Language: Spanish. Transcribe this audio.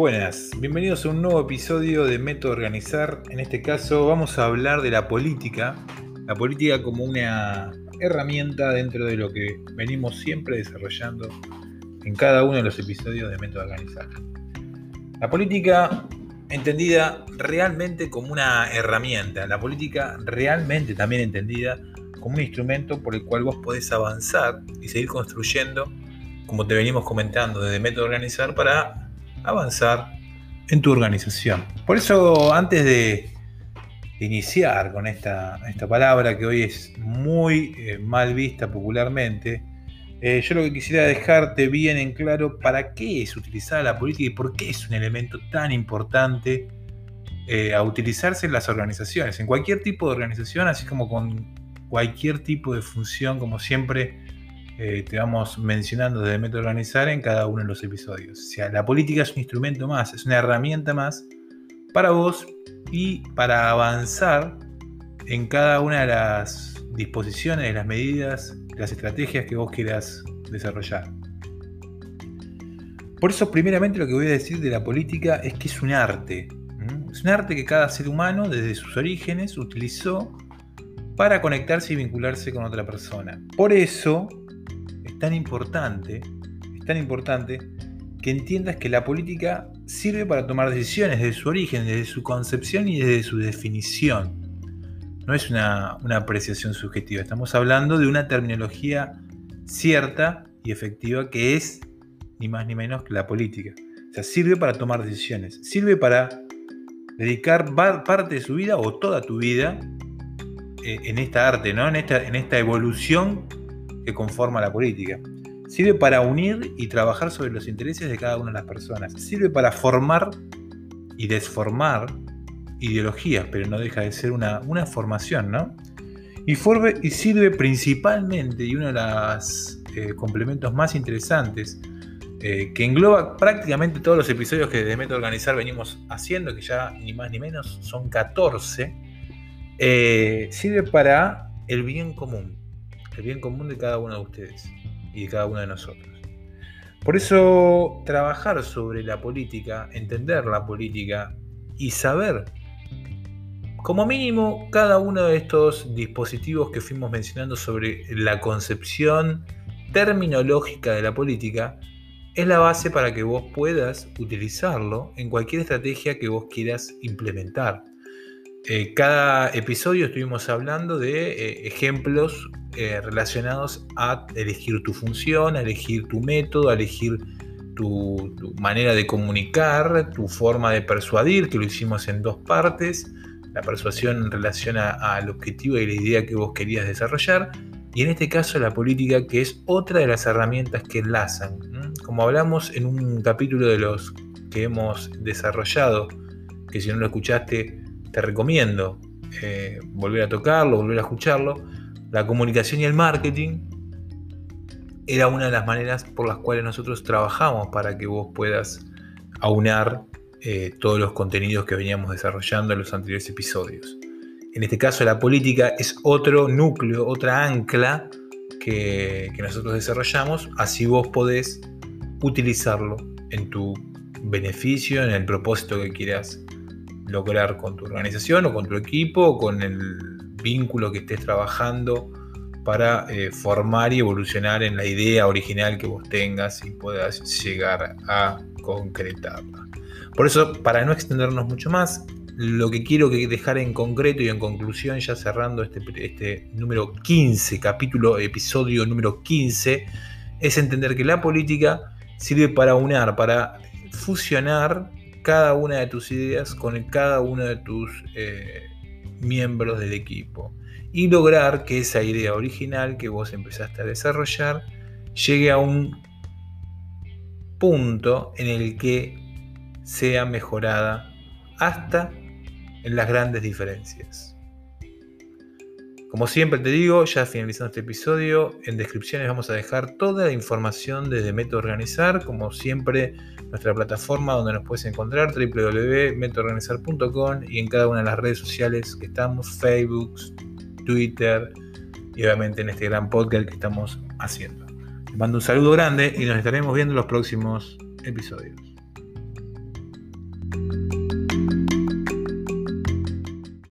Buenas, bienvenidos a un nuevo episodio de Método Organizar. En este caso vamos a hablar de la política, la política como una herramienta dentro de lo que venimos siempre desarrollando en cada uno de los episodios de Método Organizar. La política entendida realmente como una herramienta, la política realmente también entendida como un instrumento por el cual vos podés avanzar y seguir construyendo, como te venimos comentando desde Método Organizar, para avanzar en tu organización. Por eso, antes de iniciar con esta, esta palabra que hoy es muy eh, mal vista popularmente, eh, yo lo que quisiera dejarte bien en claro para qué es utilizada la política y por qué es un elemento tan importante eh, a utilizarse en las organizaciones, en cualquier tipo de organización, así como con cualquier tipo de función, como siempre eh, te vamos mencionando desde Método Organizar en cada uno de los episodios. O sea, la política es un instrumento más, es una herramienta más para vos y para avanzar en cada una de las disposiciones, las medidas, las estrategias que vos quieras desarrollar. Por eso, primeramente, lo que voy a decir de la política es que es un arte. Es un arte que cada ser humano, desde sus orígenes, utilizó para conectarse y vincularse con otra persona. Por eso, tan importante, es tan importante que entiendas que la política sirve para tomar decisiones desde su origen, desde su concepción y desde su definición. No es una, una apreciación subjetiva, estamos hablando de una terminología cierta y efectiva que es ni más ni menos que la política. O sea, sirve para tomar decisiones, sirve para dedicar parte de su vida o toda tu vida eh, en esta arte, ¿no? en, esta, en esta evolución que conforma la política. Sirve para unir y trabajar sobre los intereses de cada una de las personas. Sirve para formar y desformar ideologías, pero no deja de ser una, una formación, ¿no? Y, y sirve principalmente, y uno de los eh, complementos más interesantes, eh, que engloba prácticamente todos los episodios que de Método Organizar venimos haciendo, que ya ni más ni menos son 14, eh, sirve para el bien común el bien común de cada uno de ustedes y de cada uno de nosotros. Por eso trabajar sobre la política, entender la política y saber, como mínimo, cada uno de estos dispositivos que fuimos mencionando sobre la concepción terminológica de la política, es la base para que vos puedas utilizarlo en cualquier estrategia que vos quieras implementar. Eh, cada episodio estuvimos hablando de eh, ejemplos eh, relacionados a elegir tu función, a elegir tu método, a elegir tu, manera de comunicar, tu forma de persuadir, que lo hicimos en dos partes, la persuasión en relación al objetivo y la idea que vos querías desarrollar, y en este caso la política, que es otra de las herramientas que enlazan. Como hablamos en un capítulo de los que hemos desarrollado, que si no lo escuchaste, te recomiendo eh, volver a tocarlo, volver a escucharlo. La comunicación y el marketing era una de las maneras por las cuales nosotros trabajamos para que vos puedas aunar eh, todos los contenidos que veníamos desarrollando en los anteriores episodios. En este caso la política es otro núcleo, otra ancla que, que nosotros desarrollamos, así vos podés utilizarlo en tu beneficio, en el propósito que quieras lograr con tu organización o con tu equipo o con el vínculo que estés trabajando para eh, formar y evolucionar en la idea original que vos tengas y puedas llegar a concretarla. Por eso, para no extendernos mucho más, lo que quiero dejar en concreto y en conclusión, ya cerrando este, este número 15, capítulo, episodio número 15, es entender que la política sirve para unar, para fusionar cada una de tus ideas con cada uno de tus eh, miembros del equipo y lograr que esa idea original que vos empezaste a desarrollar llegue a un punto en el que sea mejorada hasta en las grandes diferencias. Como siempre te digo, ya finalizando este episodio, en descripciones vamos a dejar toda la información desde Método Organizar, como siempre nuestra plataforma donde nos puedes encontrar, www.metodoorganizar.com y en cada una de las redes sociales que estamos, Facebook, Twitter y obviamente en este gran podcast que estamos haciendo. Les mando un saludo grande y nos estaremos viendo en los próximos episodios.